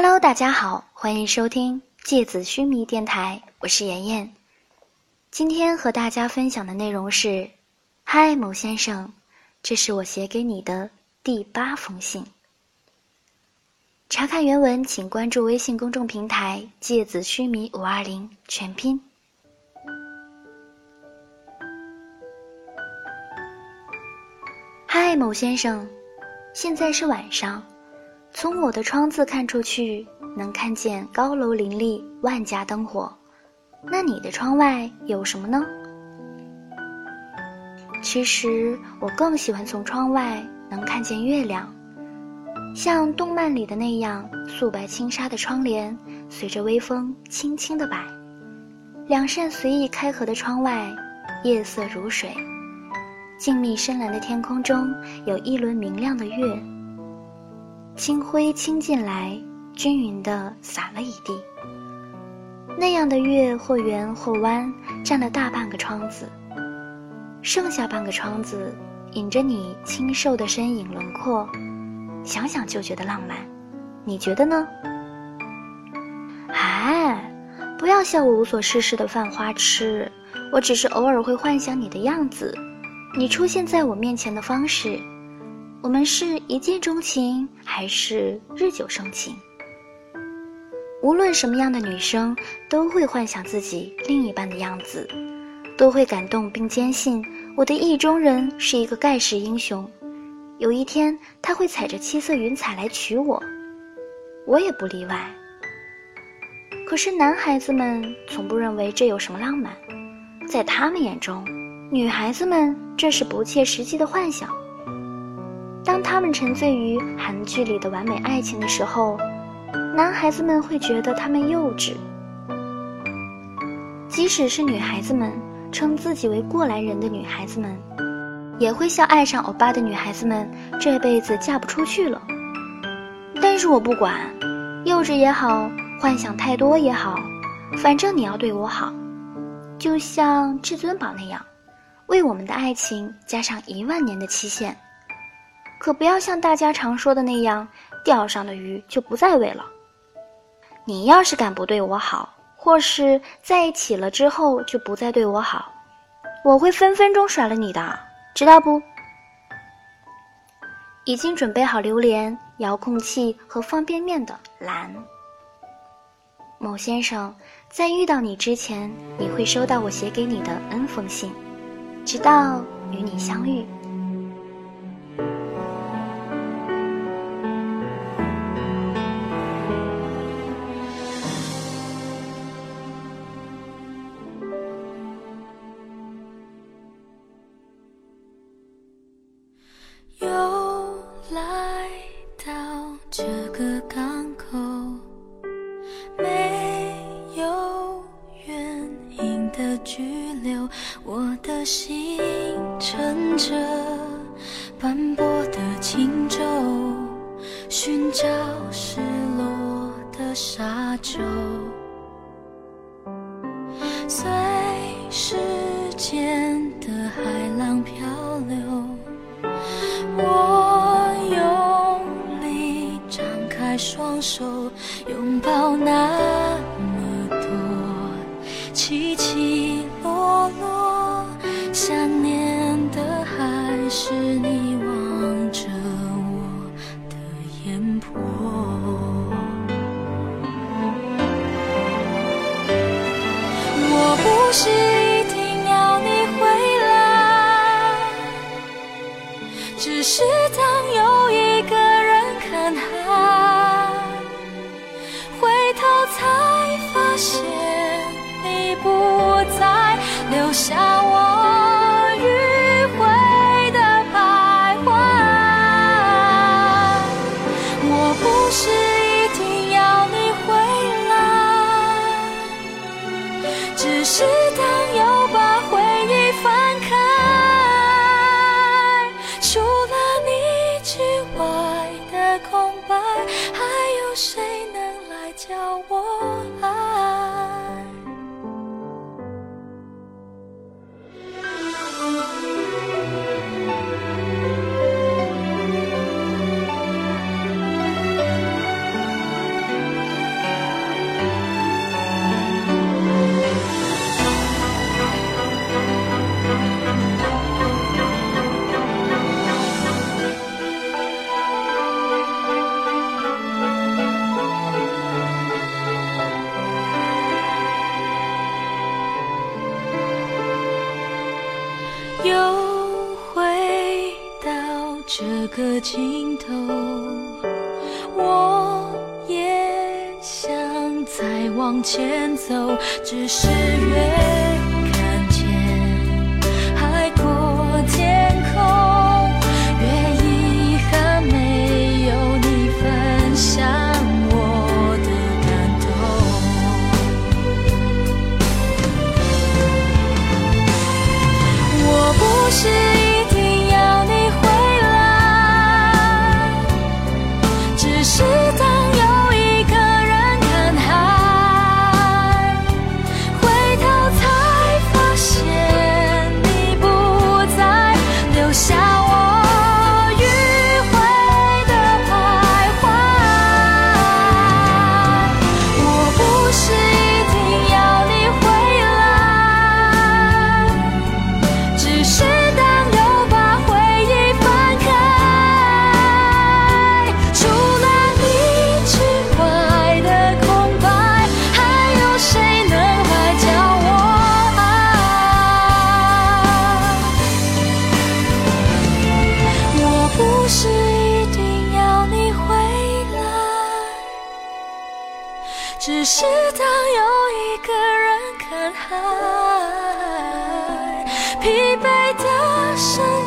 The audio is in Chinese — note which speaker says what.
Speaker 1: Hello，大家好，欢迎收听芥子须弥电台，我是妍妍。今天和大家分享的内容是：嗨，某先生，这是我写给你的第八封信。查看原文，请关注微信公众平台“芥子须弥五二零”全拼。嗨，某先生，现在是晚上。从我的窗子看出去，能看见高楼林立，万家灯火。那你的窗外有什么呢？其实我更喜欢从窗外能看见月亮，像动漫里的那样，素白轻纱的窗帘随着微风轻轻的摆。两扇随意开合的窗外，夜色如水，静谧深蓝的天空中有一轮明亮的月。清辉倾进来，均匀的洒了一地。那样的月或圆或弯，占了大半个窗子，剩下半个窗子引着你清瘦的身影轮廓，想想就觉得浪漫。你觉得呢？哎，不要笑我无所事事的犯花痴，我只是偶尔会幻想你的样子，你出现在我面前的方式。我们是一见钟情还是日久生情？无论什么样的女生，都会幻想自己另一半的样子，都会感动并坚信我的意中人是一个盖世英雄。有一天他会踩着七色云彩来娶我，我也不例外。可是男孩子们从不认为这有什么浪漫，在他们眼中，女孩子们这是不切实际的幻想。当他们沉醉于韩剧里的完美爱情的时候，男孩子们会觉得他们幼稚。即使是女孩子们称自己为过来人的女孩子们，也会笑爱上欧巴的女孩子们这辈子嫁不出去了。但是我不管，幼稚也好，幻想太多也好，反正你要对我好，就像至尊宝那样，为我们的爱情加上一万年的期限。可不要像大家常说的那样，钓上的鱼就不再喂了。你要是敢不对我好，或是在一起了之后就不再对我好，我会分分钟甩了你的，知道不？已经准备好榴莲、遥控器和方便面的蓝。某先生，在遇到你之前，你会收到我写给你的 N 封信，直到与你相遇。
Speaker 2: 斑驳的轻舟，寻找失落的沙洲。随时间的海浪漂流，我用力张开双手，拥抱那么多起起落落。想念的还是你只是当有一个人看海，回头才发现你不在，留下叫我又回到这个尽头我也想再往前走只是越是直到有一个人看海疲惫的身